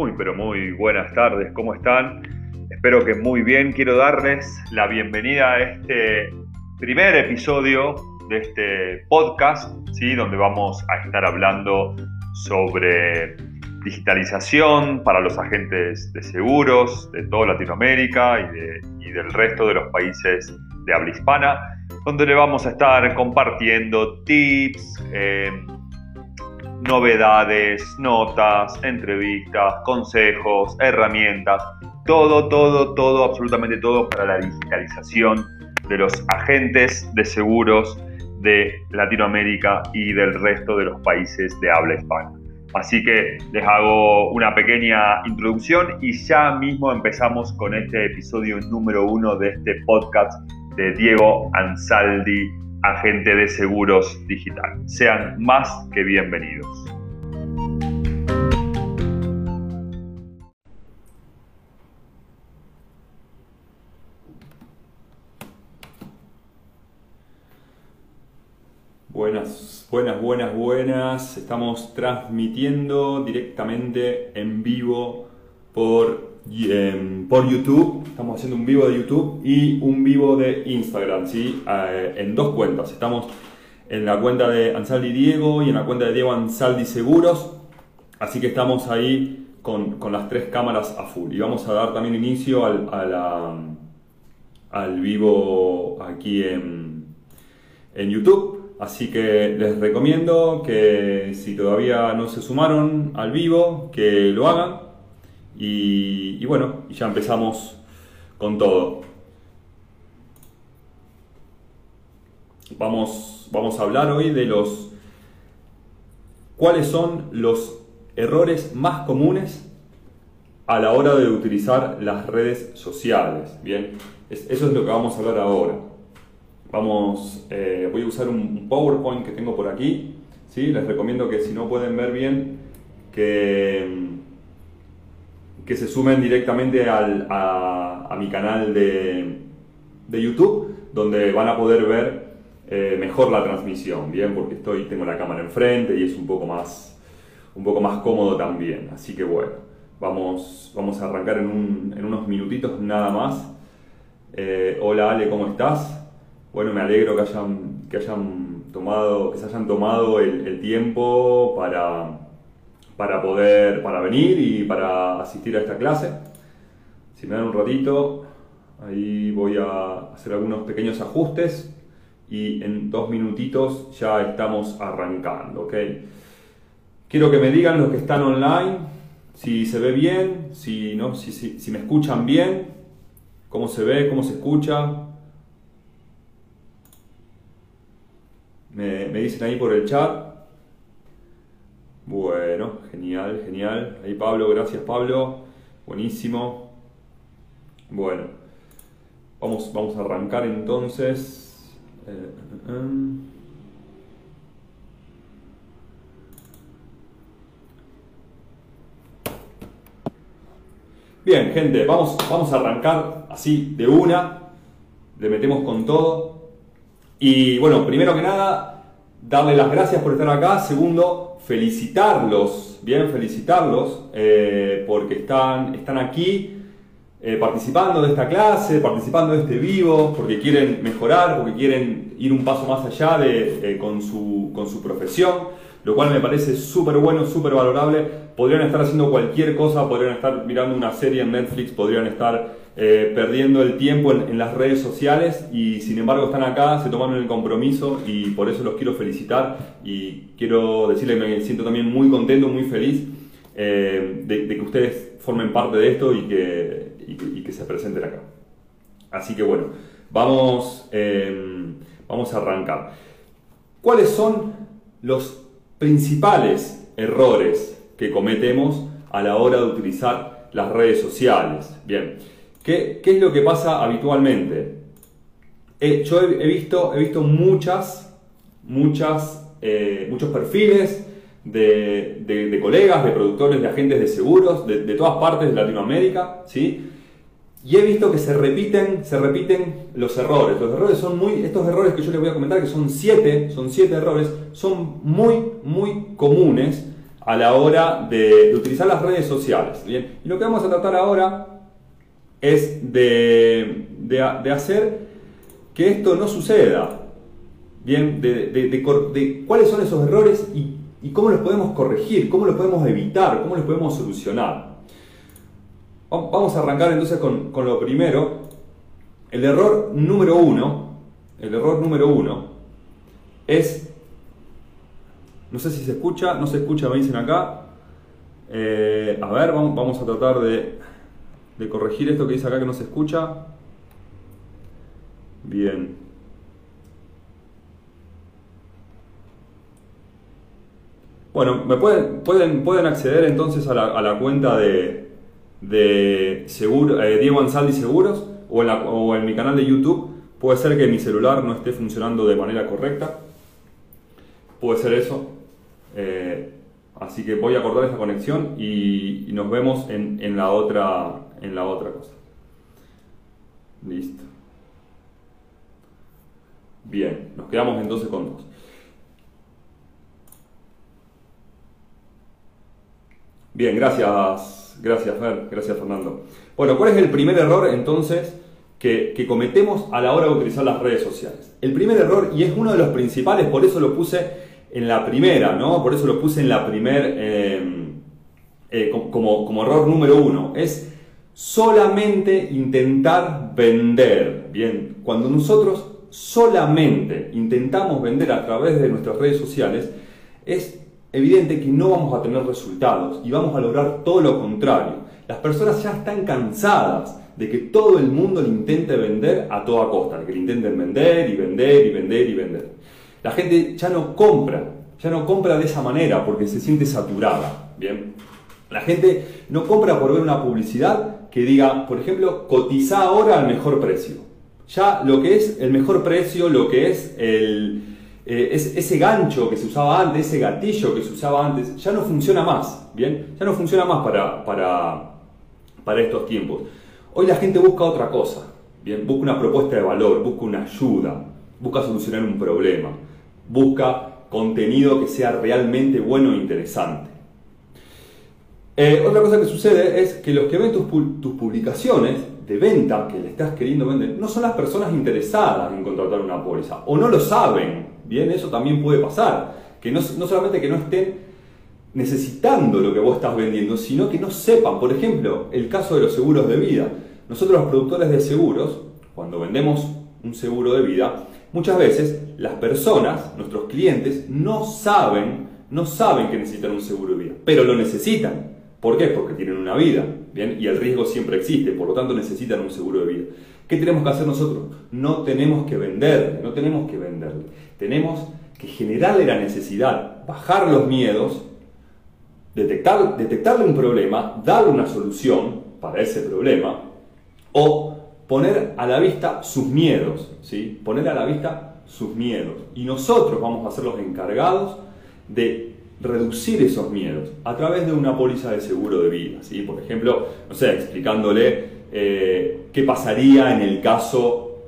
Muy, pero muy buenas tardes, ¿cómo están? Espero que muy bien. Quiero darles la bienvenida a este primer episodio de este podcast, ¿sí? donde vamos a estar hablando sobre digitalización para los agentes de seguros de toda Latinoamérica y, del resto de los países de habla hispana, donde le vamos a estar compartiendo tips, eh, novedades, notas, entrevistas, consejos, herramientas, todo, todo, todo, absolutamente todo para la digitalización de los agentes de seguros de Latinoamérica y del resto de los países de habla hispana. Así que les hago una pequeña introducción y ya mismo empezamos con este episodio número uno de este podcast de Diego Ansaldi agente de seguros digital. Sean más que bienvenidos. Buenas, buenas, buenas, buenas. Estamos transmitiendo directamente en vivo por Em, por YouTube, estamos haciendo un vivo de YouTube y un vivo de Instagram, ¿sí? Eh, en dos cuentas. Estamos en la cuenta de Ansaldi Diego y en la cuenta de Diego Ansaldi Seguros. Así que estamos ahí con, las tres cámaras a full. Y vamos a dar también inicio al, al vivo aquí en, en YouTube. Así que les recomiendo que si todavía no se sumaron al vivo, que lo hagan y, bueno, ya empezamos con todo. Vamos, vamos a hablar hoy de los cuáles son los errores más comunes a la hora de utilizar las redes sociales. Bien, eso es lo que vamos a hablar ahora. Vamos, eh, voy a usar un PowerPoint que tengo por aquí. ¿sí? Les recomiendo que si no pueden ver bien, que que se sumen directamente a, mi canal de, YouTube, donde van a poder ver eh, mejor la transmisión, bien, porque estoy, tengo la cámara enfrente y es un poco más, un poco más cómodo también. Así que bueno, vamos, vamos a arrancar en, unos minutitos nada más. Eh, hola Ale, ¿cómo estás? Bueno, me alegro que hayan, que hayan tomado, que se hayan tomado el tiempo para para poder, para venir y para asistir a esta clase. Si me dan un ratito, ahí voy a hacer algunos pequeños ajustes y en dos minutitos ya estamos arrancando, ¿ok? Quiero que me digan los que están online, si se ve bien, si, ¿no? si, me escuchan bien, cómo se ve, cómo se escucha. Me, me dicen ahí por el chat. Bueno, genial, genial. Ahí Pablo, gracias Pablo. Buenísimo. Bueno, vamos, vamos a arrancar entonces. Eh, eh, eh. Bien, gente, vamos, vamos a arrancar así de una. Le metemos con todo. Y bueno, primero que nada, darle las gracias por estar acá. Segundo, felicitarlos, bien, felicitarlos, eh, porque están, están aquí eh, participando de esta clase, participando de este vivo, porque quieren mejorar, porque quieren ir un paso más allá de, con, su, con su profesión, lo cual me parece súper bueno, súper valorable. Podrían estar haciendo cualquier cosa, podrían estar mirando una serie en Netflix, podrían estar eh, perdiendo el tiempo en, las redes sociales y sin embargo están acá, se tomaron el compromiso y por eso los quiero felicitar y quiero decirles que me siento también muy contento, muy feliz eh, de, que ustedes formen parte de esto y que, se presenten acá. Así que bueno, vamos, em, vamos a arrancar. ¿Cuáles son los principales errores que cometemos a la hora de utilizar las redes sociales? Bien, ¿Qué, es lo que pasa habitualmente? Eh, yo he, visto, he visto muchas, muchas, eh, muchos perfiles de, colegas, de productores, de agentes de seguros, de, todas partes de Latinoamérica, ¿sí? Y he visto que se repiten, se repiten los errores. Los errores son muy, estos errores que yo les voy a comentar, que son siete, son siete errores, son muy, muy comunes a la hora de, utilizar las redes sociales. ¿bien? Y lo que vamos a tratar ahora es de, de, hacer que esto no suceda. Bien, de, cuáles son esos errores y, cómo los podemos corregir, cómo los podemos evitar, cómo los podemos solucionar. Vamos a arrancar entonces con, con lo primero. El error número uno, el error número uno es no sé si se escucha, no se escucha, me dicen acá. Eh, a ver, vamos, a tratar de, de corregir esto que dice acá que no se escucha. Bien. Bueno, me pueden, pueden, pueden acceder entonces a la, cuenta de, de eh, Diego Ansaldi Seguros o en, o en mi canal de YouTube. Puede ser que mi celular no esté funcionando de manera correcta. Puede ser eso. Eh, así que voy a cortar esta conexión y, nos vemos en, la otra, en la otra cosa. Listo. Bien, nos quedamos entonces con dos. Bien, gracias, gracias Fer, gracias Fernando. Bueno, ¿cuál es el primer error entonces que, cometemos a la hora de utilizar las redes sociales? El primer error, y es uno de los principales, por eso lo puse en la primera, ¿no? Por eso lo puse en la primer, eh, eh, como, como error número uno, es solamente intentar vender. Bien, cuando nosotros solamente intentamos vender a través de nuestras redes sociales, es evidente que no vamos a tener resultados y vamos a lograr todo lo contrario. Las personas ya están cansadas de que todo el mundo le intente vender a toda costa, de que le intenten vender y vender y vender y vender. La gente ya no compra, ya no compra de esa manera porque se siente saturada. Bien. La gente no compra por ver una publicidad que diga, por ejemplo, cotiza ahora al mejor precio. Ya lo que es el mejor precio, lo que es el, eh, ese gancho que se usaba antes, ese gatillo que se usaba antes, ya no funciona más. Bien, ya no funciona más para, para, para estos tiempos. Hoy la gente busca otra cosa. Bien, busca una propuesta de valor, busca una ayuda, busca solucionar un problema busca contenido que sea realmente bueno e interesante. Eh, otra cosa que sucede es que los que ven tus, publicaciones de venta que le estás queriendo vender no son las personas interesadas en contratar una póliza o no lo saben. Bien, eso también puede pasar. Que no, no solamente que no estén necesitando lo que vos estás vendiendo, sino que no sepan. Por ejemplo, el caso de los seguros de vida. Nosotros los productores de seguros, cuando vendemos un seguro de vida, Muchas veces las personas, nuestros clientes, no saben, no saben que necesitan un seguro de vida, pero lo necesitan. ¿Por qué? Porque tienen una vida, ¿bien? Y el riesgo siempre existe, por lo tanto necesitan un seguro de vida. ¿Qué tenemos que hacer nosotros? No tenemos que venderle, no tenemos que venderle. Tenemos que generarle la necesidad, bajar los miedos, detectar, detectarle un problema, darle una solución para ese problema, o poner a la vista sus miedos, ¿sí? Poner a la vista sus miedos. Y nosotros vamos a ser los encargados de reducir esos miedos a través de una póliza de seguro de vida, ¿sí? Por ejemplo, no sé, explicándole eh, qué pasaría en el caso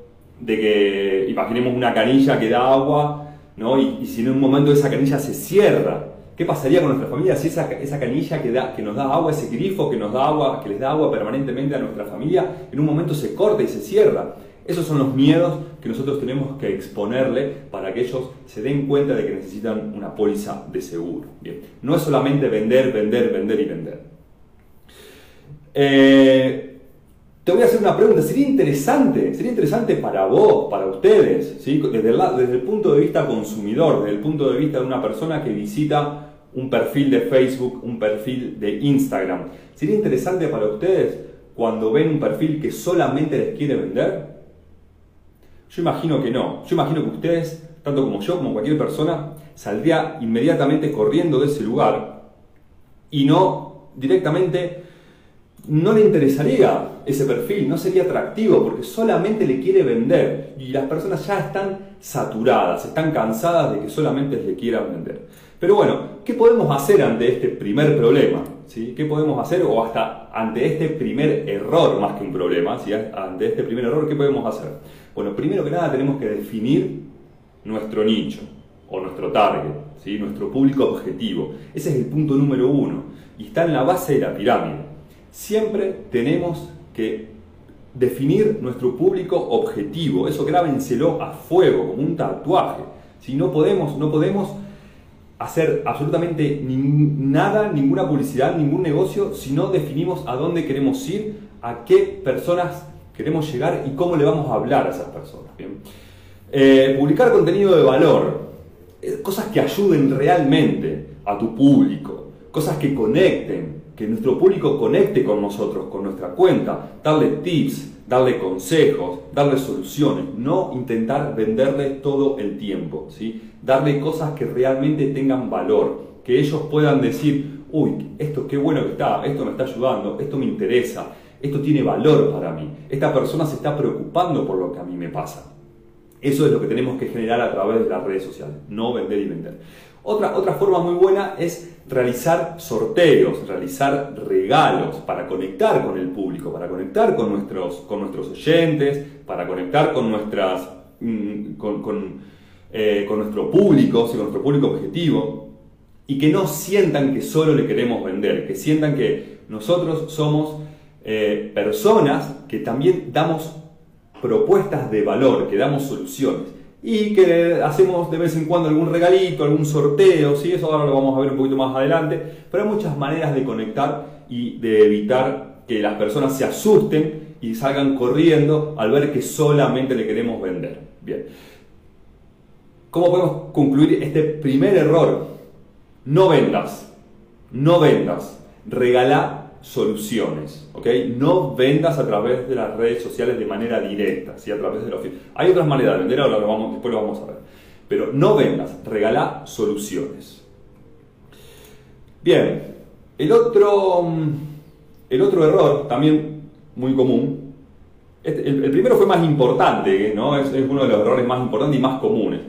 de que, imaginemos una canilla que da agua, ¿no? Y, y si en un momento esa canilla se cierra, ¿Qué pasaría con nuestra familia si esa, esa canilla que, da, que nos da agua, ese grifo que nos da agua, que les da agua permanentemente a nuestra familia, en un momento se corta y se cierra? Esos son los miedos que nosotros tenemos que exponerle para que ellos se den cuenta de que necesitan una póliza de seguro. Bien. No es solamente vender, vender, vender y vender. Eh, te voy a hacer una pregunta. Sería interesante, sería interesante para vos, para ustedes, desde, el, desde el punto de vista consumidor, desde el punto de vista de una persona que visita un perfil de Facebook, un perfil de Instagram. ¿Sería interesante para ustedes cuando ven un perfil que solamente les quiere vender? Yo imagino que no. Yo imagino que ustedes, tanto como yo, como cualquier persona, saldría inmediatamente corriendo de ese lugar y no directamente, no le interesaría ese perfil, no sería atractivo porque solamente le quiere vender y las personas ya están saturadas, están cansadas de que solamente le quieran vender. Pero bueno, ¿qué podemos hacer ante este primer problema? ¿Sí? ¿Qué podemos hacer o hasta ante este primer error más que un problema? ¿sí? Ante este primer error, ¿qué podemos hacer? Bueno, primero que nada tenemos que definir nuestro nicho o nuestro target, ¿sí? nuestro público objetivo. Ese es el punto número uno y está en la base de la pirámide. Siempre tenemos que definir nuestro público objetivo. Eso grábenselo a fuego, como un tatuaje. Si no podemos, no podemos hacer absolutamente nada, ninguna publicidad, ningún negocio, si no definimos a dónde queremos ir, a qué personas queremos llegar y cómo le vamos a hablar a esas personas. Eh, publicar contenido de valor, eh, cosas que ayuden realmente a tu público, cosas que conecten, que nuestro público conecte con nosotros, con nuestra cuenta, darle tips, darle consejos, darle soluciones, no intentar venderle todo el tiempo, ¿sí? darle cosas que realmente tengan valor, que ellos puedan decir, uy, esto qué bueno que está, esto me está ayudando, esto me interesa, esto tiene valor para mí, esta persona se está preocupando por lo que a mí me pasa. Eso es lo que tenemos que generar a través de las redes sociales, no vender y vender. Otra, otra forma muy buena es realizar sorteos, realizar regalos para conectar con el público, para conectar con nuestros, con nuestros oyentes, para conectar con, nuestras, mm, con, eh, con, nuestro público, con nuestro público objetivo, y que no sientan que solo le queremos vender, que sientan que nosotros somos eh, personas que también damos propuestas de valor, que damos soluciones y que hacemos de vez en cuando algún regalito, algún sorteo, ¿sí? eso ahora lo vamos a ver un poquito más adelante, pero hay muchas maneras de conectar y de evitar que las personas se asusten y salgan corriendo al ver que solamente le queremos vender. Bien. ¿Cómo podemos concluir este primer error? No vendas, no vendas, regala soluciones, ¿ok? No vendas a través de las redes sociales de manera directa, ¿sí? A través de los... Hay otras maneras de vender, ahora lo vamos, después lo vamos a ver. Pero no vendas, regala soluciones. Bien, el otro, el otro error, también muy común, este, el, primero fue más importante, ¿no? Es, es uno de los errores más importantes y más comunes.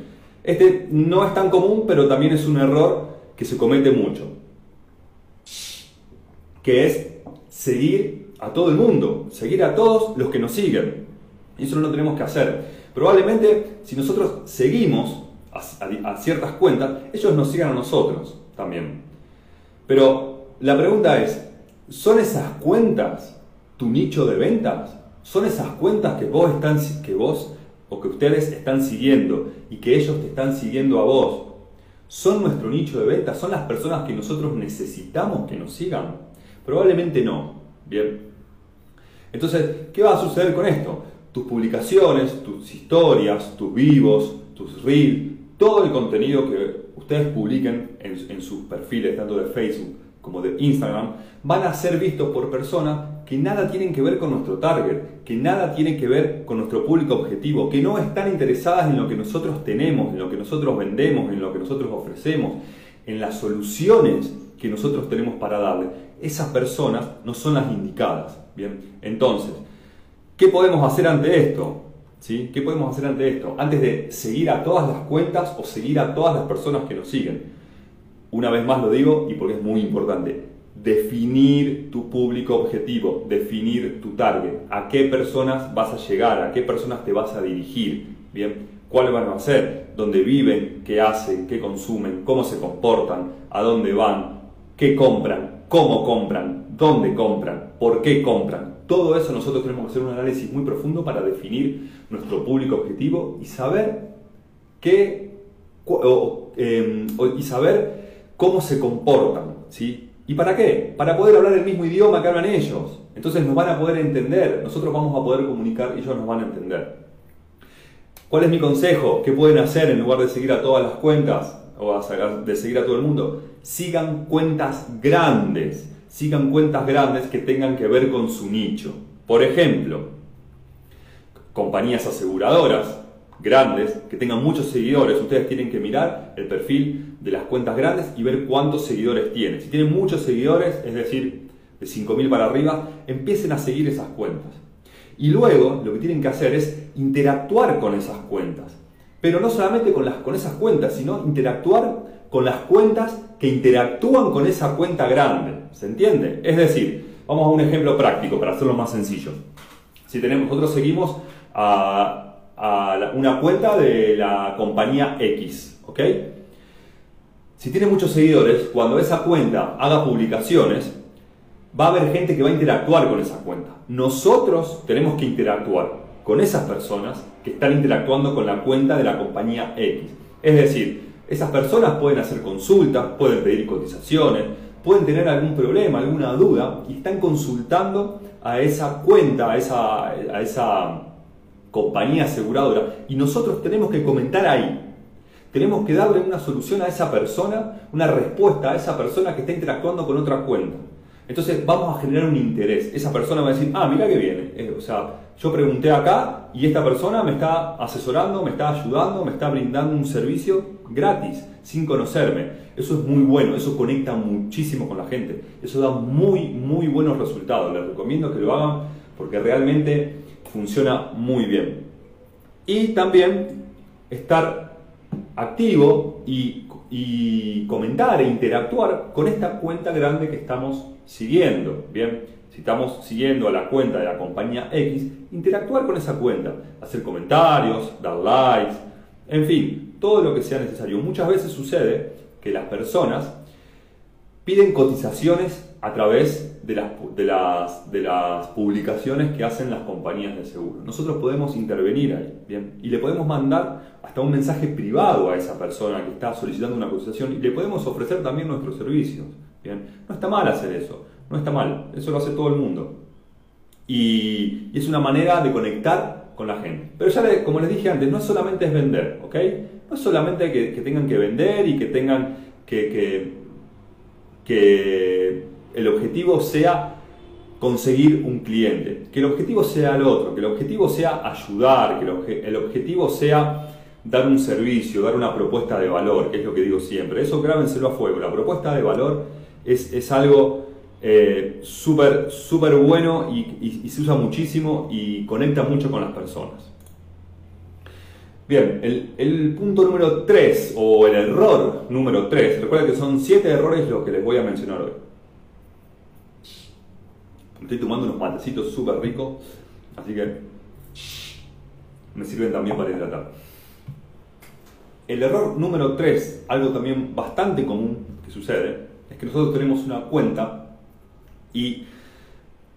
Este no es tan común, pero también es un error que se comete mucho que es seguir a todo el mundo, seguir a todos los que nos siguen. Y eso no lo tenemos que hacer. Probablemente si nosotros seguimos a, ciertas cuentas, ellos nos sigan a nosotros también. Pero la pregunta es, ¿son esas cuentas tu nicho de ventas? ¿Son esas cuentas que vos, están, que vos o que ustedes están siguiendo y que ellos te están siguiendo a vos? ¿Son nuestro nicho de ventas? ¿Son las personas que nosotros necesitamos que nos sigan? Probablemente no. Bien. Entonces, ¿qué va a suceder con esto? Tus publicaciones, tus historias, tus vivos, tus reels, todo el contenido que ustedes publiquen en, sus perfiles, tanto de Facebook como de Instagram, van a ser vistos por personas que nada tienen que ver con nuestro target, que nada tienen que ver con nuestro público objetivo, que no están interesadas en lo que nosotros tenemos, en lo que nosotros vendemos, en lo que nosotros ofrecemos, en las soluciones que nosotros tenemos para darle esas personas no son las indicadas. Bien, entonces, ¿qué podemos hacer ante esto? ¿Sí? ¿Qué podemos hacer ante esto? Antes de seguir a todas las cuentas o seguir a todas las personas que nos siguen. Una vez más lo digo y porque es muy importante. Definir tu público objetivo, definir tu target, a qué personas vas a llegar, a qué personas te vas a dirigir, bien, cuáles van a ser, dónde viven, qué hacen, qué consumen, cómo se comportan, a dónde van, qué compran, cómo compran, dónde compran, por qué compran. Todo eso nosotros tenemos que hacer un análisis muy profundo para definir nuestro público objetivo y saber qué em, y saber cómo se comportan, ¿sí? ¿Y para qué? Para poder hablar el mismo idioma que hablan ellos. Entonces nos van a poder entender, nosotros vamos a poder comunicar y ellos nos van a entender. ¿Cuál es mi consejo? ¿Qué pueden hacer en lugar de seguir a todas las cuentas o de seguir a todo el mundo? Sigan cuentas grandes, sigan cuentas grandes que tengan que ver con su nicho. Por ejemplo, compañías aseguradoras grandes que tengan muchos seguidores, ustedes tienen que mirar el perfil de las cuentas grandes y ver cuántos seguidores tienen. Si tienen muchos seguidores, es decir, de 5.000 para arriba, empiecen a seguir esas cuentas. Y luego lo que tienen que hacer es interactuar con esas cuentas. Pero no solamente con, las, con esas cuentas, sino interactuar con las cuentas que interactúan con esa cuenta grande. ¿Se entiende? Es decir, vamos a un ejemplo práctico para hacerlo más sencillo. Si tenemos, nosotros seguimos a, una cuenta de la compañía X, ¿ok? Si tiene muchos seguidores, cuando esa cuenta haga publicaciones, va a haber gente que va a interactuar con esa cuenta. Nosotros tenemos que interactuar con esas personas que están interactuando con la cuenta de la compañía X. Es decir, esas personas pueden hacer consultas, pueden pedir cotizaciones, pueden tener algún problema, alguna duda y están consultando a esa cuenta, a esa, a esa compañía aseguradora y nosotros tenemos que comentar ahí. Tenemos que darle una solución a esa persona, una respuesta a esa persona que está interactuando con otra cuenta. Entonces vamos a generar un interés. Esa persona va a decir, ah, mira que viene. Eh, o sea, yo pregunté acá y esta persona me está asesorando, me está ayudando, me está brindando un servicio gratis, sin conocerme. Eso es muy bueno, eso conecta muchísimo con la gente. Eso da muy, muy buenos resultados. Les recomiendo que lo hagan porque realmente funciona muy bien. Y también estar activo y, y comentar e interactuar con esta cuenta grande que estamos siguiendo. Bien, si estamos siguiendo a la cuenta de la compañía X, interactuar con esa cuenta, hacer comentarios, dar likes, en fin, todo lo que sea necesario. Muchas veces sucede que las personas piden cotizaciones a través de las, de las, de las publicaciones que hacen las compañías de seguro. Nosotros podemos intervenir ahí, ¿bien? Y le podemos mandar hasta un mensaje privado a esa persona que está solicitando una cotización y le podemos ofrecer también nuestros servicios. No está mal hacer eso, no está mal, eso lo hace todo el mundo. Y, es una manera de conectar con la gente. Pero ya, como les dije antes, no solamente es vender, ¿ok? No es solamente que, tengan que vender y que tengan que, que, el objetivo sea conseguir un cliente, que el objetivo sea el otro, que el objetivo sea ayudar, que el, objetivo sea dar un servicio, dar una propuesta de valor, que es lo que digo siempre. Eso grábenselo a fuego. La propuesta de valor es, algo eh, súper bueno y, se usa muchísimo y conecta mucho con las personas. Bien, el, punto número 3 o el error número 3, recuerden que son 7 errores los que les voy a mencionar hoy. Estoy tomando unos matecitos súper ricos, así que me sirven también para hidratar. El error número 3, algo también bastante común que sucede, es que nosotros tenemos una cuenta y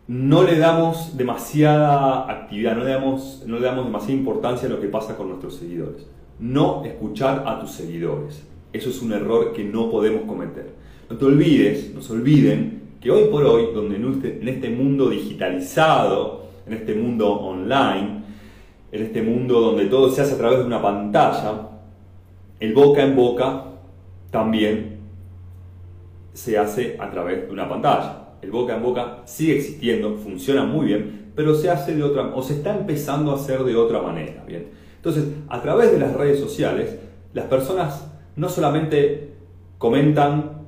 no le damos demasiada actividad, no le damos, no le damos demasiada importancia a lo que pasa con nuestros seguidores. No escuchar a tus seguidores. Eso es un error que no podemos cometer. No te olvides, no se olviden que hoy por hoy, donde en este mundo digitalizado, en este mundo online, en este mundo donde todo se hace a través de una pantalla, el boca en boca también se hace a través de una pantalla. El boca en boca sigue existiendo, funciona muy bien, pero se hace de otra o se está empezando a hacer de otra manera, bien. Entonces, a través de las redes sociales, las personas no solamente comentan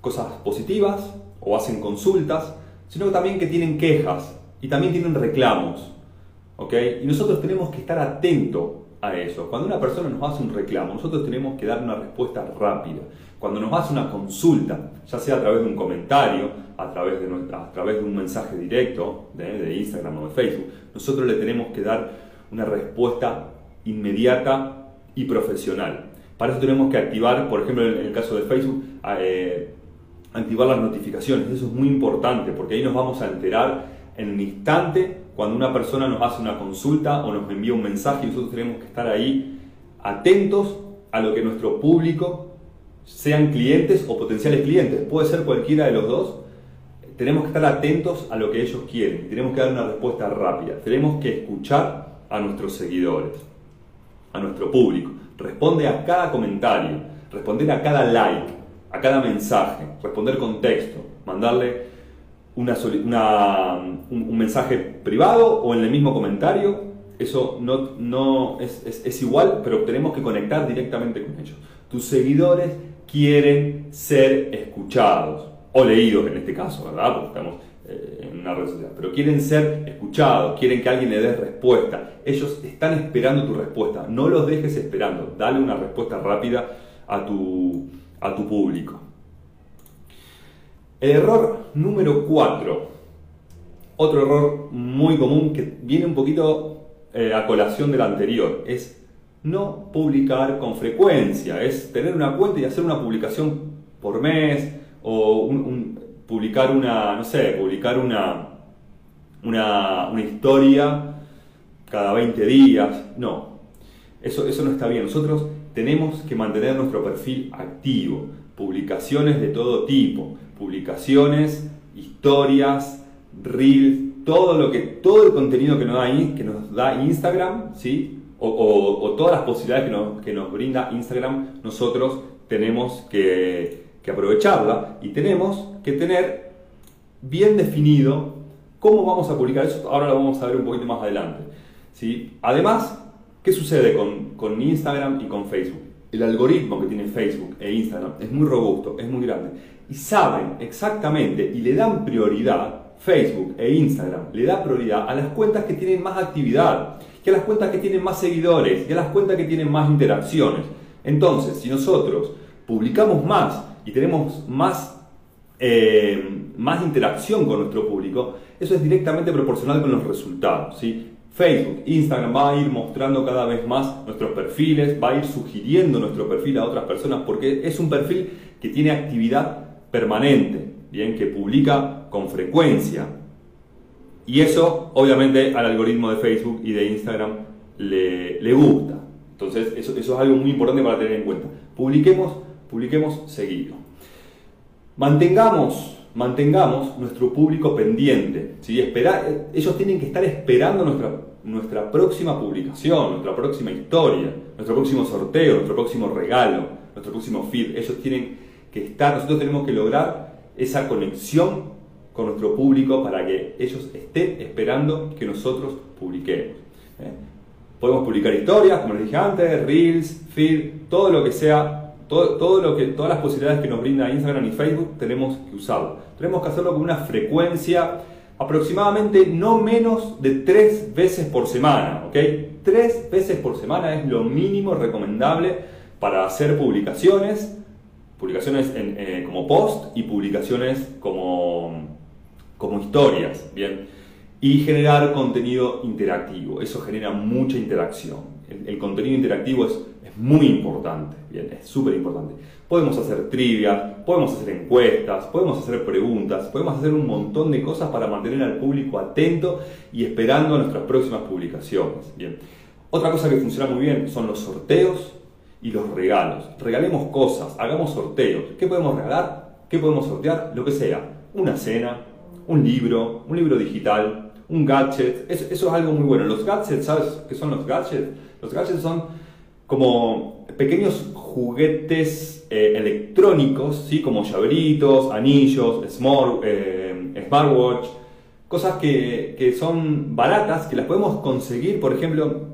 cosas positivas o hacen consultas, sino también que tienen quejas y también tienen reclamos. ¿ok? Y nosotros tenemos que estar atentos a eso. Cuando una persona nos hace un reclamo, nosotros tenemos que dar una respuesta rápida. Cuando nos hace una consulta, ya sea a través de un comentario, a través de, a través de un mensaje directo de, Instagram o de Facebook, nosotros le tenemos que dar una respuesta inmediata y profesional. Para eso tenemos que activar, por ejemplo, en el caso de Facebook, eh, activar las notificaciones. Eso es muy importante porque ahí nos vamos a enterar en un instante cuando una persona nos hace una consulta o nos envía un mensaje y nosotros tenemos que estar ahí atentos a lo que nuestro público sean clientes o potenciales clientes, puede ser cualquiera de los dos, tenemos que estar atentos a lo que ellos quieren, tenemos que dar una respuesta rápida, tenemos que escuchar a nuestros seguidores, a nuestro público, responde a cada comentario, responder a cada like, a cada mensaje, responder con texto, mandarle una, un, mensaje privado o en el mismo comentario, eso no, no es, es igual, pero tenemos que conectar directamente con ellos. Tus seguidores quieren ser escuchados, o leídos en este caso, ¿verdad? Porque estamos eh, en una red social, pero quieren ser escuchados, quieren que alguien le dé respuesta. Ellos están esperando tu respuesta, no los dejes esperando, dale una respuesta rápida a tu, a tu público. El error número 4, otro error muy común que viene un poquito eh, a colación del anterior, es no publicar con frecuencia, es tener una cuenta y hacer una publicación por mes o publicar una, no sé, publicar una, una, una, historia cada 20 días. No, eso, eso no está bien. Nosotros tenemos que mantener nuestro perfil activo, publicaciones de todo tipo, publicaciones, historias, reels, todo lo que, todo el contenido que nos da, que nos da Instagram, ¿sí? O, todas las posibilidades que nos, que nos, brinda Instagram, nosotros tenemos que, que aprovecharla y tenemos que tener bien definido cómo vamos a publicar eso. Ahora lo vamos a ver un poquito más adelante. ¿sí? Además, ¿qué sucede con, con Instagram y con Facebook? El algoritmo que tiene Facebook e Instagram es muy robusto, es muy grande. Y saben exactamente y le dan prioridad, Facebook e Instagram le da prioridad a las cuentas que tienen más actividad, que a las cuentas que tienen más seguidores, que a las cuentas que tienen más interacciones. Entonces, si nosotros publicamos más y tenemos más, eh, más interacción con nuestro público, eso es directamente proporcional con los resultados. ¿sí? Facebook, Instagram va a ir mostrando cada vez más nuestros perfiles, va a ir sugiriendo nuestro perfil a otras personas porque es un perfil que tiene actividad permanente, bien, que publica con frecuencia. Y eso, obviamente, al algoritmo de Facebook y de Instagram le, le gusta. Entonces, eso, eso, es algo muy importante para tener en cuenta. Publiquemos, publiquemos seguido. Mantengamos mantengamos nuestro público pendiente. ¿sí? Esperar, ellos tienen que estar esperando nuestra, nuestra próxima publicación, nuestra próxima historia, nuestro próximo sorteo, nuestro próximo regalo, nuestro próximo feed. Ellos tienen que estar, nosotros tenemos que lograr esa conexión con nuestro público para que ellos estén esperando que nosotros publiquemos. ¿eh? Podemos publicar historias, como les dije antes, reels, feed, todo lo que sea todo, lo que, todas las posibilidades que nos brinda Instagram y Facebook tenemos que usarlo. Tenemos que hacerlo con una frecuencia aproximadamente no menos de tres veces por semana, ¿ok? Tres veces por semana es lo mínimo recomendable para hacer publicaciones, publicaciones eh, como post y publicaciones como, como historias, ¿bien? Y generar contenido interactivo, eso genera mucha interacción. El contenido interactivo es muy importante, bien, es súper importante. Podemos hacer trivia, podemos hacer encuestas, podemos hacer preguntas, podemos hacer un montón de cosas para mantener al público atento y esperando nuestras próximas publicaciones. Bien. Otra cosa que funciona muy bien son los sorteos y los regalos. Regalemos cosas, hagamos sorteos. ¿Qué podemos regalar? ¿Qué podemos sortear? Lo que sea. Una cena, un libro, un libro digital, un gadget. Eso, eso es algo muy bueno. Los gadgets, ¿sabes qué son los gadgets? Los gadgets son como pequeños juguetes eh, electrónicos, ¿sí? como llaveritos, anillos, smart, eh, smartwatch, cosas que, son baratas, que las podemos conseguir, por ejemplo,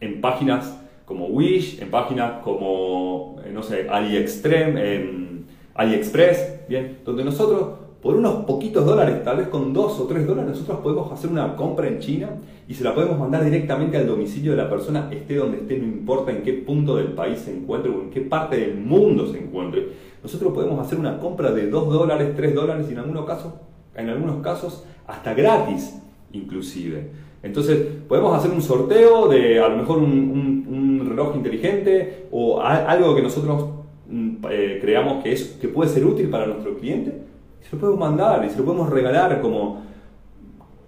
en páginas como Wish, en páginas como, eh, no sé, AliExtreme, en AliExpress, ¿bien? donde nosotros por unos poquitos dólares, tal vez con dos o tres dólares, nosotros podemos hacer una compra en China y se la podemos mandar directamente al domicilio de la persona, esté donde esté, no importa en qué punto del país se encuentre o en qué parte del mundo se encuentre. Nosotros podemos hacer una compra de dos dólares, tres dólares y en algunos casos, en algunos casos hasta gratis inclusive. Entonces, podemos hacer un sorteo de a lo mejor un, reloj inteligente o algo que nosotros mm, eh, creamos que, es, que puede ser útil para nuestro cliente se lo podemos mandar y se lo podemos regalar como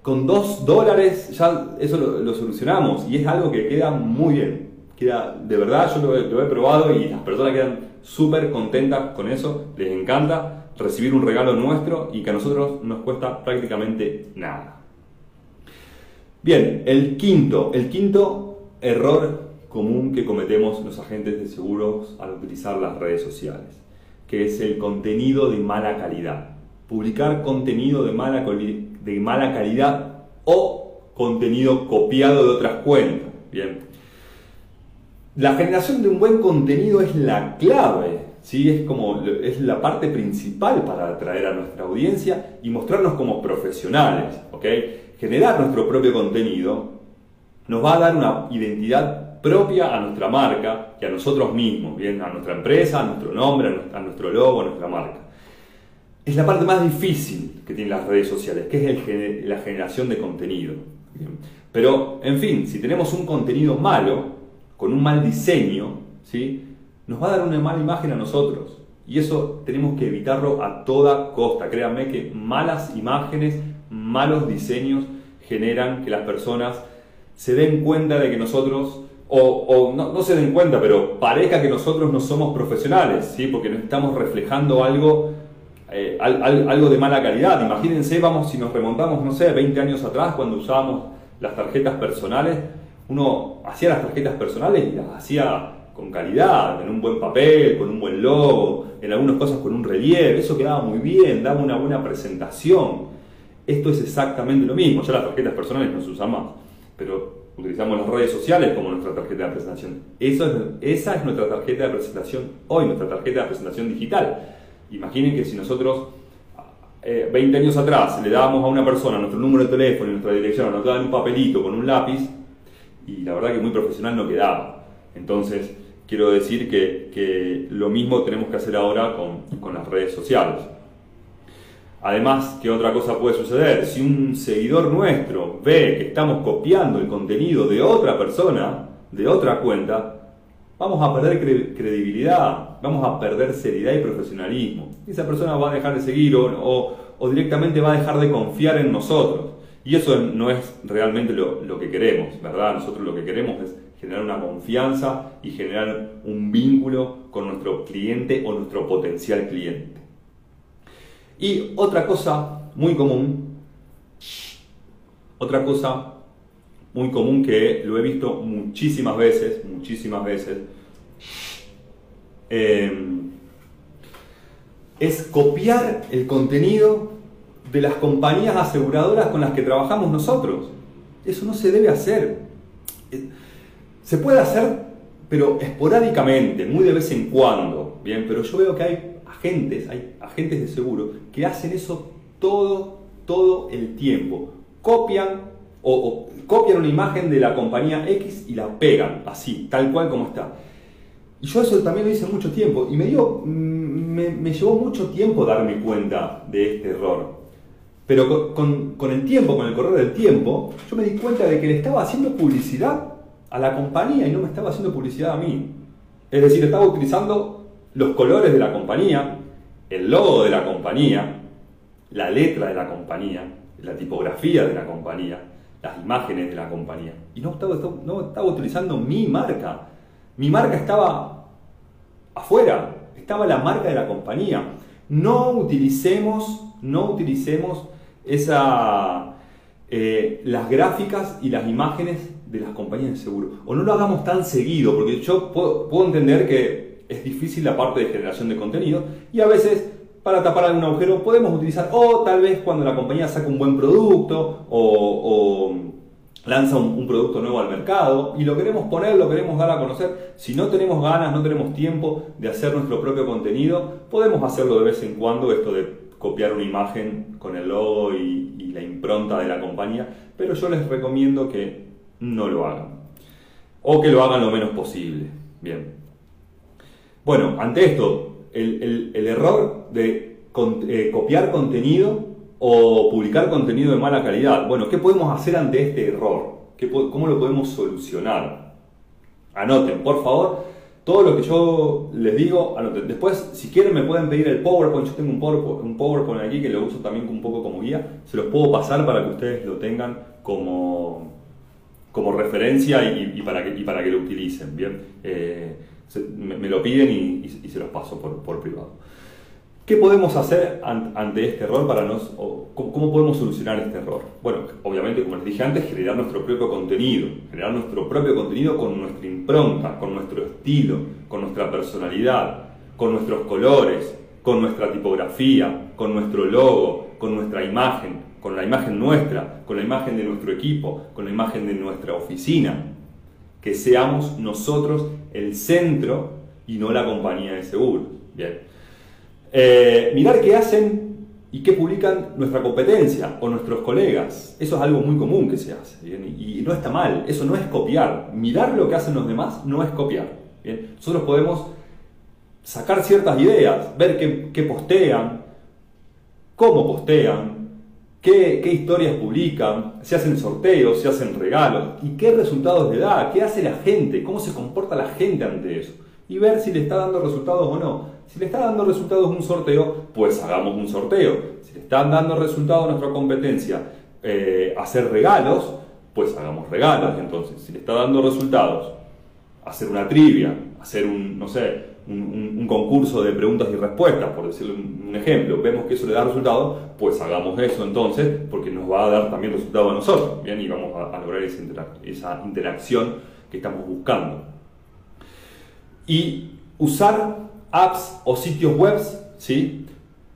con dos dólares, ya eso lo, solucionamos y es algo que queda muy bien. Queda, de verdad, yo lo, he probado y las personas quedan súper contentas con eso, les encanta recibir un regalo nuestro y que a nosotros nos cuesta prácticamente nada. Bien, el quinto, el quinto error común que cometemos los agentes de seguros al utilizar las redes sociales, que es el contenido de mala calidad publicar contenido de mala, de mala calidad o contenido copiado de otras cuentas. Bien. La generación de un buen contenido es la clave, ¿sí? es, como, es la parte principal para atraer a nuestra audiencia y mostrarnos como profesionales. ¿okay? Generar nuestro propio contenido nos va a dar una identidad propia a nuestra marca y a nosotros mismos, ¿bien? a nuestra empresa, a nuestro nombre, a nuestro logo, a nuestra marca es la parte más difícil que tienen las redes sociales, que es la generación de contenido. Pero, en fin, si tenemos un contenido malo con un mal diseño, ¿sí? nos va a dar una mala imagen a nosotros. Y eso tenemos que evitarlo a toda costa. Créanme que malas imágenes, malos diseños generan que las personas se den cuenta de que nosotros, o, no, se den cuenta, pero parezca que nosotros no somos profesionales, ¿sí? porque nos estamos reflejando algo, eh, algo de mala calidad. Imagínense, vamos, si nos remontamos, no sé, 20 años atrás, cuando usábamos las tarjetas personales, uno hacía las tarjetas personales y las hacía con calidad, en un buen papel, con un buen logo, en algunas cosas con un relieve, eso quedaba muy bien, daba una buena presentación. Esto es exactamente lo mismo, ya las tarjetas personales no se usan más, pero utilizamos las redes sociales como nuestra tarjeta de presentación. Esa es nuestra tarjeta de presentación hoy, nuestra tarjeta de presentación digital. Imaginen que si nosotros 20 eh, años atrás le dábamos a una persona nuestro número de teléfono y nuestra dirección, nos daban un papelito con un lápiz, y la verdad que muy profesional no quedaba. Entonces, quiero decir que, lo mismo tenemos que hacer ahora con, las redes sociales. Además, ¿qué otra cosa puede suceder? Si un seguidor nuestro ve que estamos copiando el contenido de otra persona, de otra cuenta, vamos a perder credibilidad, vamos a perder seriedad y profesionalismo. Esa persona va a dejar de seguir o, directamente va a dejar de confiar en nosotros. Y eso no es realmente lo, que queremos, ¿verdad? Nosotros lo que queremos es generar una confianza y generar un vínculo con nuestro cliente o nuestro potencial cliente. Y otra cosa muy común, otra cosa muy común que lo he visto muchísimas veces, muchísimas veces, em, es copiar el contenido de las compañías aseguradoras con las que trabajamos nosotros. Eso no se debe hacer. Se puede hacer, pero esporádicamente, muy de vez en cuando, ¿bien? Pero yo veo que hay agentes, hay agentes de seguro que hacen eso todo, todo el tiempo. Copian o, copian una imagen de la compañía X y la pegan así, tal cual como está. Y yo eso también lo hice mucho tiempo y me, dio, mm, me, llevó mucho tiempo darme cuenta de este error. Pero con, con, el tiempo, con el correr del tiempo, yo me di cuenta de que le estaba haciendo publicidad a la compañía y no me estaba haciendo publicidad a mí. Es decir, estaba utilizando los colores de la compañía, el logo de la compañía, la letra de la compañía, la tipografía de la compañía, las imágenes de la compañía. Y no estaba, no estaba utilizando mi marca. Mi marca estaba afuera, estaba la marca de la compañía. No utilicemos, no utilicemos esa, eh, las gráficas y las imágenes de las compañías de seguro. O no lo hagamos tan seguido, porque yo puedo, entender que es difícil la parte de generación de contenido y a veces para tapar algún agujero podemos utilizar, o tal vez cuando la compañía saca un buen producto o, lanza un, producto nuevo al mercado y lo queremos poner, lo queremos dar a conocer. Si no tenemos ganas, no tenemos tiempo de hacer nuestro propio contenido, podemos hacerlo de vez en cuando, esto de copiar una imagen con el logo y la impronta de la compañía, pero yo les recomiendo que no lo hagan. O que lo hagan lo menos posible. Bien. Bueno, ante esto, el, error de eh, copiar contenido o publicar contenido de mala calidad. Bueno, ¿qué podemos hacer ante este error? ¿Cómo lo podemos solucionar? Anoten, por favor, todo lo que yo les digo, anoten. Después, si quieren, me pueden pedir el PowerPoint. Yo tengo un PowerPoint, un PowerPoint aquí que lo uso también un poco como guía. Se los puedo pasar para que ustedes lo tengan como, como referencia y, para que, para que lo utilicen. ¿bien? Eh, me, lo piden y, se los paso por, privado. ¿Qué podemos hacer ante este error para nos, cómo podemos solucionar este error? Bueno, obviamente, como les dije antes, generar nuestro propio contenido, generar nuestro propio contenido con nuestra impronta, con nuestro estilo, con nuestra personalidad, con nuestros colores, con nuestra tipografía, con nuestro logo, con nuestra imagen, con la imagen nuestra, con la imagen de nuestro equipo, con la imagen de nuestra oficina. Que seamos nosotros el centro y no la compañía de seguros. Bien. Eh, mirar qué hacen y qué publican nuestra competencia o nuestros colegas. Eso es algo muy común que se hace. Y, no está mal. Eso no es copiar. Mirar lo que hacen los demás no es copiar. Nosotros podemos sacar ciertas ideas, ver qué, qué postean, cómo postean, qué, historias publican, se hacen sorteos, se hacen regalos y qué resultados le da, qué hace la gente, cómo se comporta la gente ante eso. Y ver si le está dando resultados o no. Si le está dando resultados un sorteo, pues hagamos un sorteo. Si le están dando resultados a nuestra competencia eh, hacer regalos, pues hagamos regalos. Entonces, si le está dando resultados hacer una trivia, hacer un, no sé, un, concurso de preguntas y respuestas, por decirle un, ejemplo, vemos que eso le da resultado, pues hagamos eso entonces, porque nos va a dar también resultado a nosotros, ¿bien? Y vamos a, lograr esa, interacción que estamos buscando. Y usar apps o sitios web, ¿sí?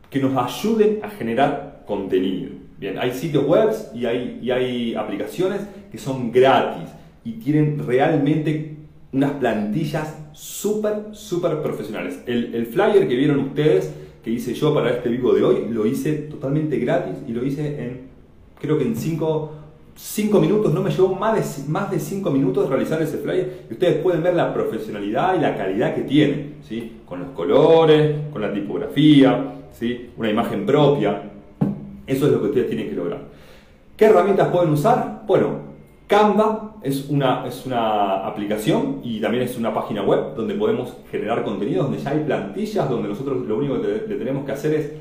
Que nos ayuden a generar contenido. Bien, hay sitios web y hay, y hay aplicaciones que son gratis y tienen realmente unas plantillas súper, profesionales. El, flyer que vieron ustedes, que hice yo para este vivo de hoy, lo hice totalmente gratis y lo hice en, creo que en 5 minutos, no me llevó más de, más de 5 minutos realizar ese flyer y ustedes pueden ver la profesionalidad y la calidad que tiene, ¿sí? con los colores, con la tipografía, ¿sí? una imagen propia. Eso es lo que ustedes tienen que lograr. ¿Qué herramientas pueden usar? Bueno, Canva es una, es una aplicación y también es una página web donde podemos generar contenido, donde ya hay plantillas, donde nosotros lo único que le tenemos que hacer es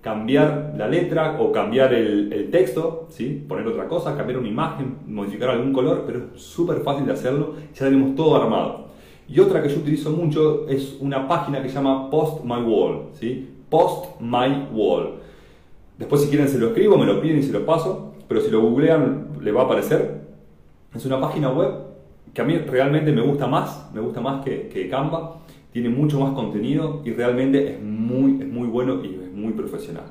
cambiar la letra o cambiar el, texto, ¿sí? poner otra cosa, cambiar una imagen, modificar algún color, pero es súper fácil de hacerlo, ya tenemos todo armado. Y otra que yo utilizo mucho es una página que se llama Post My Wall, ¿sí? Post My Wall. Después si quieren se lo escribo, me lo piden y se lo paso, pero si lo googlean le va a aparecer. Es una página web que a mí realmente me gusta más, me gusta más que, que Canva, tiene mucho más contenido y realmente es muy, es muy bueno y es muy profesional.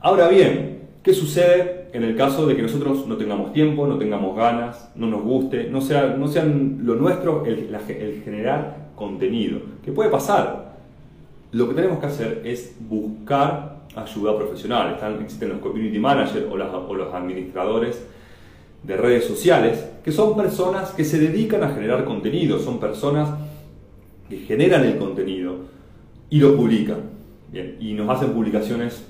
Ahora bien, ¿qué sucede en el caso de que nosotros no tengamos tiempo, no tengamos ganas, no nos guste, no sea, no sean lo nuestro el, el generar contenido? ¿Qué puede pasar? Lo que tenemos que hacer es buscar ayuda profesional. Están, existen los community managers o, o los administradores de redes sociales, que son personas que se dedican a generar contenido, son personas que generan el contenido y lo publican. Y nos hacen publicaciones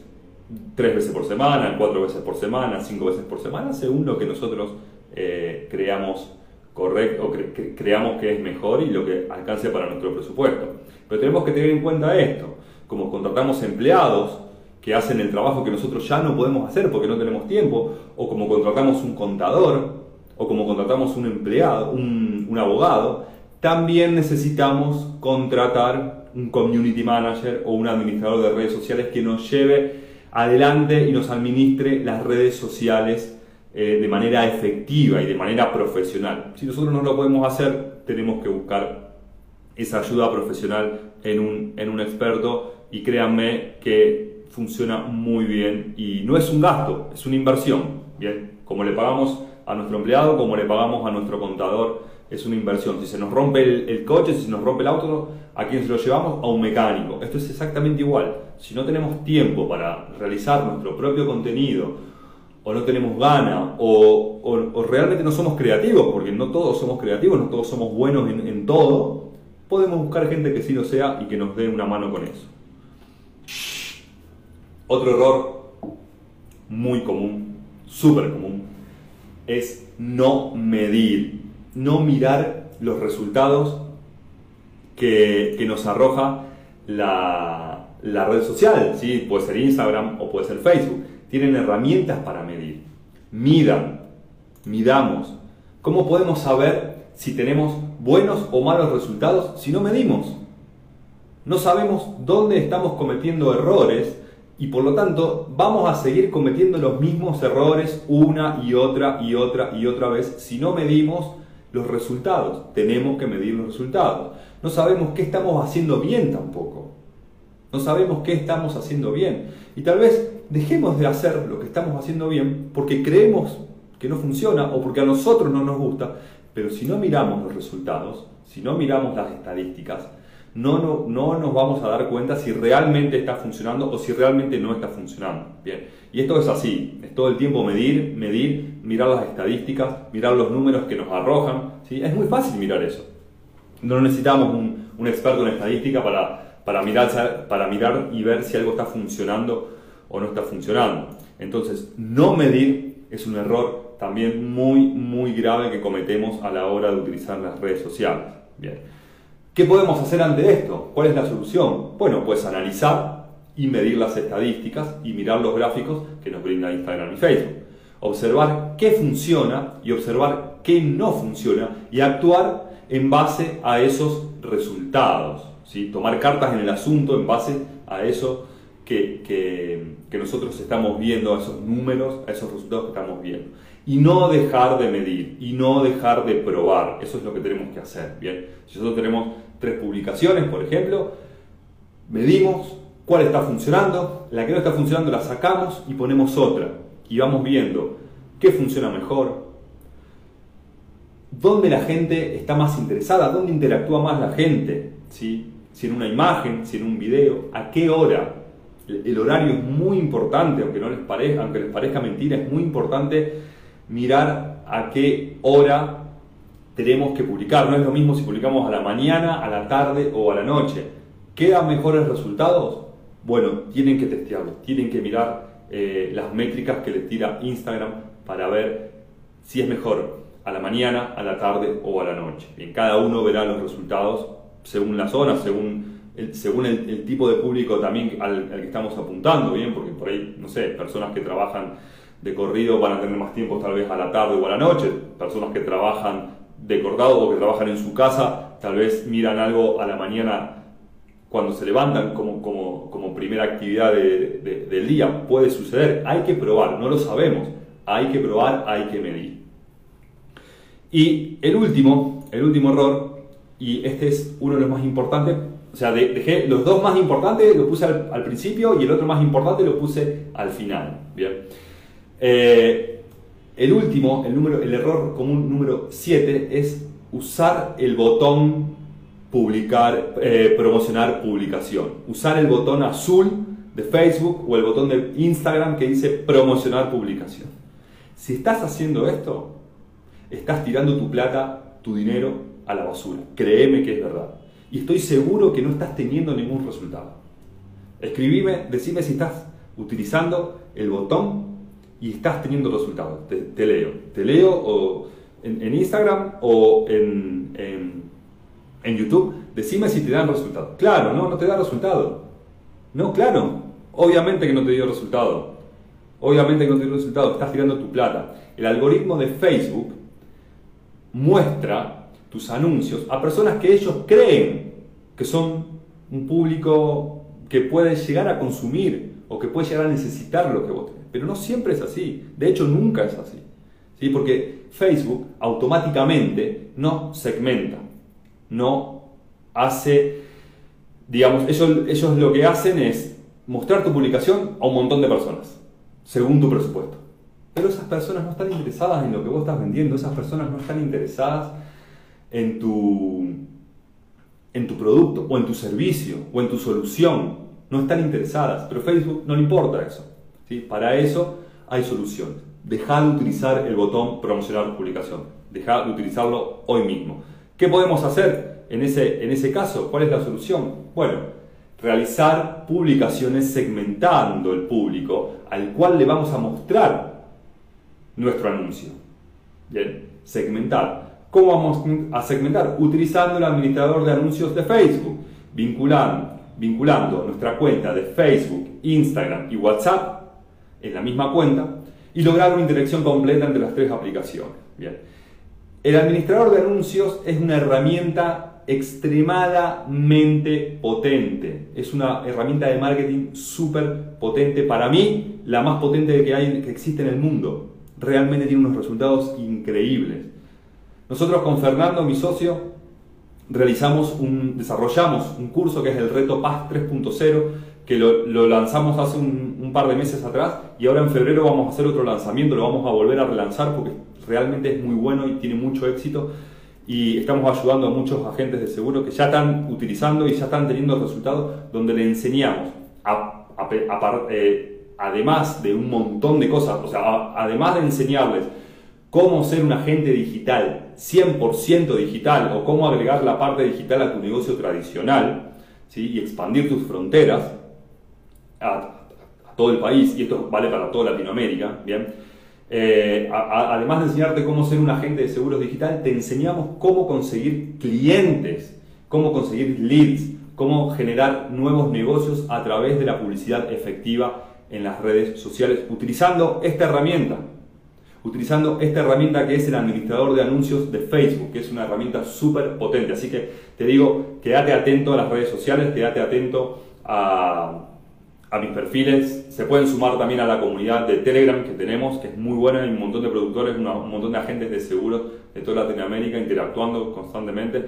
tres veces por semana, cuatro veces por semana, cinco veces por semana, según lo que nosotros eh, creamos correcto, o creamos que es mejor y lo que alcance para nuestro presupuesto. Pero tenemos que tener en cuenta esto, como contratamos empleados que hacen el trabajo que nosotros ya no podemos hacer porque no tenemos tiempo, o como contratamos un contador, o como contratamos un empleado, un, un abogado, también necesitamos contratar un community manager o un administrador de redes sociales que nos lleve adelante y nos administre las redes sociales eh, de manera efectiva y de manera profesional. Si nosotros no lo podemos hacer, tenemos que buscar esa ayuda profesional en un, en un experto y créanme que funciona muy bien y no es un gasto, es una inversión. Bien, como le pagamos a nuestro empleado, como le pagamos a nuestro contador, es una inversión. Si se nos rompe el, coche, si se nos rompe el auto, ¿a quién se lo llevamos? A un mecánico. Esto es exactamente igual. Si no tenemos tiempo para realizar nuestro propio contenido, o no tenemos gana, o, realmente no somos creativos, porque no todos somos creativos, no todos somos buenos en, en todo, podemos buscar gente que sí lo sea y que nos dé una mano con eso. Otro error muy común, súper común, es no medir, no mirar los resultados que, nos arroja la, red social, ¿sí? puede ser Instagram o puede ser Facebook. Tienen herramientas para medir. Midan, midamos. ¿Cómo podemos saber si tenemos buenos o malos resultados si no medimos? No sabemos dónde estamos cometiendo errores y por lo tanto vamos a seguir cometiendo los mismos errores una y otra y otra y otra vez si no medimos los resultados. Tenemos que medir los resultados. No sabemos qué estamos haciendo bien tampoco. No sabemos qué estamos haciendo bien. Y tal vez dejemos de hacer lo que estamos haciendo bien porque creemos que no funciona o porque a nosotros no nos gusta. Pero si no miramos los resultados, si no miramos las estadísticas, no, no, no nos vamos a dar cuenta si realmente está funcionando o si realmente no está funcionando. Bien, y esto es así, es todo el tiempo medir, medir, mirar las estadísticas, mirar los números que nos arrojan. ¿sí? Es muy fácil mirar eso. No necesitamos un, experto en estadística para, para, mirar, para mirar y ver si algo está funcionando o no está funcionando. Entonces, no medir es un error también muy, muy grave que cometemos a la hora de utilizar las redes sociales. Bien. ¿Qué podemos hacer ante esto? ¿Cuál es la solución? Bueno, pues analizar y medir las estadísticas y mirar los gráficos que nos brinda Instagram y Facebook. Observar qué funciona y observar qué no funciona y actuar en base a esos resultados. ¿sí? Tomar cartas en el asunto en base a eso que, que, nosotros estamos viendo, a esos números, a esos resultados que estamos viendo. Y no dejar de medir, y no dejar de probar. Eso es lo que tenemos que hacer. Bien, si nosotros tenemos tres publicaciones, por ejemplo, medimos cuál está funcionando, la que no está funcionando la sacamos y ponemos otra. Y vamos viendo qué funciona mejor, dónde la gente está más interesada, dónde interactúa más la gente, ¿sí? si en una imagen, si en un video, a qué hora. El horario es muy importante, aunque, no aunque les parezca mentira, es muy importante mirar a qué hora tenemos que publicar. No es lo mismo si publicamos a la mañana, a la tarde o a la noche. ¿Quedan mejores resultados? Bueno, tienen que testearlo, tienen que mirar eh, las métricas que les tira Instagram para ver si es mejor a la mañana, a la tarde o a la noche. En cada uno verá los resultados según la zona, según el, según el, tipo de público también al, que estamos apuntando, bien, porque por ahí, no sé, personas que trabajan de corrido van a tener más tiempo tal vez a la tarde o a la noche, personas que trabajan de cortado o que trabajan en su casa, tal vez miran algo a la mañana cuando se levantan como, como, como primera actividad del día. Puede suceder, hay que probar, no lo sabemos, hay que probar, hay que medir. Y el último, el último error, y este es uno de los más importantes, o sea, dejé los dos más importantes, lo puse al, principio y el otro más importante lo puse al final. Bien. Eh, el último, el, número, el error común número 7 es usar el botón publicar, eh, promocionar publicación. Usar el botón azul de Facebook o el botón de Instagram que dice promocionar publicación. Si estás haciendo esto, estás tirando tu plata, tu dinero a la basura. Créeme que es verdad. Y estoy seguro que no estás teniendo ningún resultado. Escribime, decime si estás utilizando el botón y estás teniendo resultados. Te, leo. Te leo en, Instagram o en, en, YouTube. Decime si te dan resultados. Claro, no, no te da resultado. No, claro. Obviamente que no te dio resultado. Obviamente que no te dio resultado. Estás tirando tu plata. El algoritmo de Facebook muestra tus anuncios a personas que ellos creen que son un público que puede llegar a consumir o que puede llegar a necesitar lo que vos. Pero no siempre es así, de hecho nunca es así. ¿sí? Porque Facebook automáticamente no segmenta, no hace, digamos, ellos, ellos lo que hacen es mostrar tu publicación a un montón de personas, según tu presupuesto. Pero esas personas no están interesadas en lo que vos estás vendiendo, esas personas no están interesadas en tu, en tu producto o en tu servicio o en tu solución. No están interesadas, pero Facebook no le importa eso. Para eso hay soluciones. Deja de utilizar el botón promocionar publicación. Deja de utilizarlo hoy mismo. ¿Qué podemos hacer en ese, en ese caso? ¿Cuál es la solución? Bueno, realizar publicaciones segmentando el público al cual le vamos a mostrar nuestro anuncio. Bien, segmentar. ¿Cómo vamos a segmentar? Utilizando el administrador de anuncios de Facebook, vinculando, vinculando nuestra cuenta de Facebook, Instagram y WhatsApp en la misma cuenta y lograr una interacción completa entre las tres aplicaciones. Bien. El administrador de anuncios es una herramienta extremadamente potente. Es una herramienta de marketing súper potente. Para mí, la más potente que, hay, que existe en el mundo realmente tiene unos resultados increíbles. Nosotros con Fernando, mi socio, realizamos un, desarrollamos un curso que es el Reto Paz 3.0, que lo, lanzamos hace un, par de meses atrás y ahora en febrero vamos a hacer otro lanzamiento, lo vamos a volver a relanzar porque realmente es muy bueno y tiene mucho éxito y estamos ayudando a muchos agentes de seguro que ya están utilizando y ya están teniendo resultados donde le enseñamos a, eh, además de un montón de cosas, o sea, además de enseñarles cómo ser un agente digital 100% digital o cómo agregar la parte digital a tu negocio tradicional ¿sí? y expandir tus fronteras, todo el país, y esto vale para toda Latinoamérica, ¿bien? Eh, además de enseñarte cómo ser un agente de seguros digital, te enseñamos cómo conseguir clientes, cómo conseguir leads, cómo generar nuevos negocios a través de la publicidad efectiva en las redes sociales utilizando esta herramienta. Utilizando esta herramienta que es el administrador de anuncios de Facebook, que es una herramienta súper potente. Así que te digo, quédate atento a las redes sociales, quédate atento a, a mis perfiles. Se pueden sumar también a la comunidad de Telegram que tenemos, que es muy buena. Hay un montón de productores, un montón de agentes de seguros de toda Latinoamérica interactuando constantemente,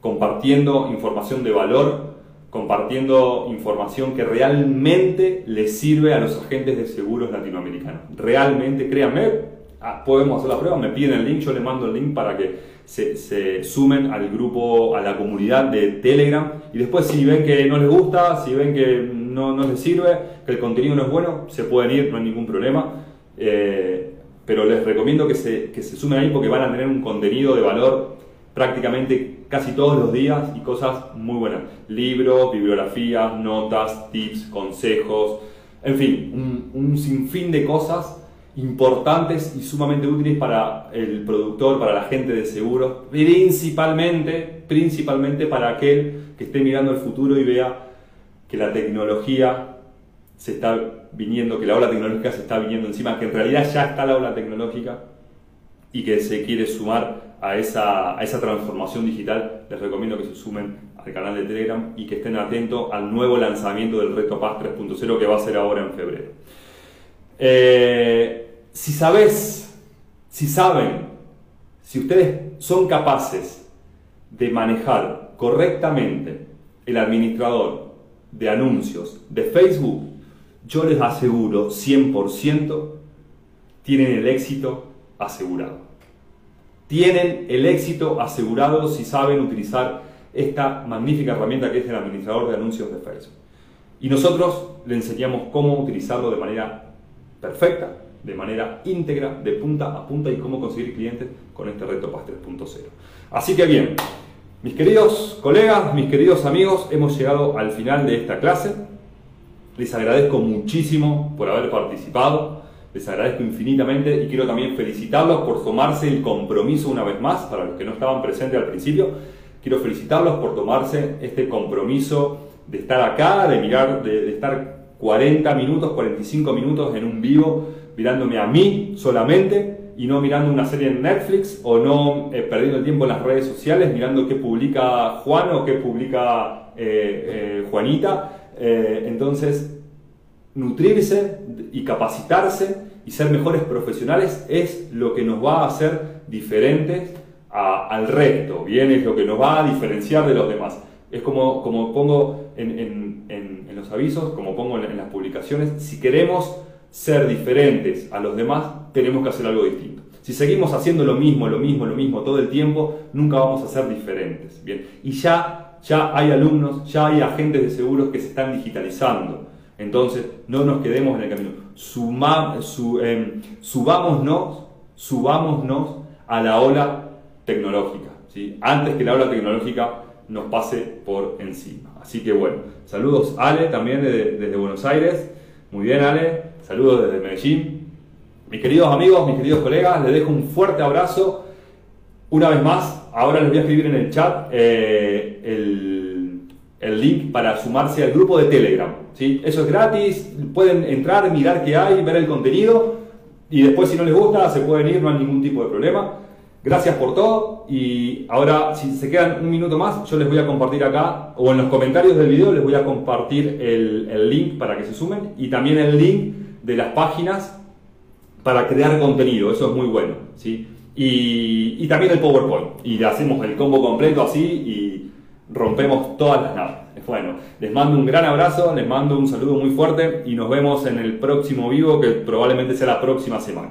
compartiendo información de valor, compartiendo información que realmente le sirve a los agentes de seguros latinoamericanos. Realmente, créanme, ah, podemos hacer la prueba, me piden el link, yo les mando el link para que se, se, sumen al grupo, a la comunidad de Telegram y después si ven que no les gusta, si ven que no, les sirve, que el contenido no es bueno, se pueden ir, no hay ningún problema. Eh, pero les recomiendo que se, que se sumen ahí porque van a tener un contenido de valor prácticamente casi todos los días y cosas muy buenas. Libros, bibliografías, notas, tips, consejos, en fin, un, un, sinfín de cosas importantes y sumamente útiles para el productor, para la gente de seguros, principalmente, principalmente para aquel que esté mirando el futuro y vea que la tecnología se está viniendo, que la ola tecnológica se está viniendo encima, que en realidad ya está la ola tecnológica y que se quiere sumar a esa, transformación digital, les recomiendo que se sumen al canal de Telegram y que estén atentos al nuevo lanzamiento del Reto Paz 3.0 que va a ser ahora en febrero. Eh, si sabes, si saben, si ustedes son capaces de manejar correctamente el administrador de anuncios de Facebook, yo les aseguro 100% tienen el éxito asegurado. Tienen el éxito asegurado si saben utilizar esta magnífica herramienta que es el administrador de anuncios de Facebook. Y nosotros le enseñamos cómo utilizarlo de manera perfecta, de manera íntegra, de punta a punta y cómo conseguir clientes con este reto PAS 3.0. Así que bien, mis queridos colegas, mis queridos amigos, hemos llegado al final de esta clase. Les agradezco muchísimo por haber participado, les agradezco infinitamente y quiero también felicitarlos por tomarse el compromiso una vez más, para los que no estaban presentes al principio, quiero felicitarlos por tomarse este compromiso de estar acá, de mirar, de, estar 40 minutos, 45 minutos en un vivo, mirándome a mí solamente y no mirando una serie en Netflix o no eh, perdiendo el tiempo en las redes sociales mirando qué publica Juan o qué publica eh, eh, Juanita. entonces, nutrirse y capacitarse y ser mejores profesionales es lo que nos va a hacer diferentes al resto, bien, es lo que nos va a diferenciar de los demás. Es como, como pongo en, en, los avisos, como pongo en las publicaciones, si queremos ser diferentes a los demás, tenemos que hacer algo distinto. Si seguimos haciendo lo mismo, lo mismo, lo mismo todo el tiempo, nunca vamos a ser diferentes. Bien, y ya, ya hay alumnos, ya hay agentes de seguros que se están digitalizando. Entonces, no nos quedemos en el camino. Suma, su, eh, subámonos, a la ola tecnológica. ¿sí? Antes que la ola tecnológica nos pase por encima. Así que bueno, saludos Ale también desde Buenos Aires. Muy bien Ale, saludos desde Medellín. Mis queridos amigos, mis queridos colegas, les dejo un fuerte abrazo. Una vez más, ahora les voy a escribir en el chat eh, el, el, link para sumarse al grupo de Telegram. ¿sí? Eso es gratis, pueden entrar, mirar qué hay, ver el contenido y después si no les gusta se pueden ir, no hay ningún tipo de problema. Gracias por todo y ahora si se quedan un minuto más yo les voy a compartir acá o en los comentarios del video les voy a compartir el, el link para que se sumen y también el link de las páginas para crear contenido, eso es muy bueno, ¿sí? Y, y también el PowerPoint, y hacemos el combo completo así y rompemos todas las naves. Bueno, les mando un gran abrazo, les mando un saludo muy fuerte y nos vemos en el próximo vivo que probablemente sea la próxima semana.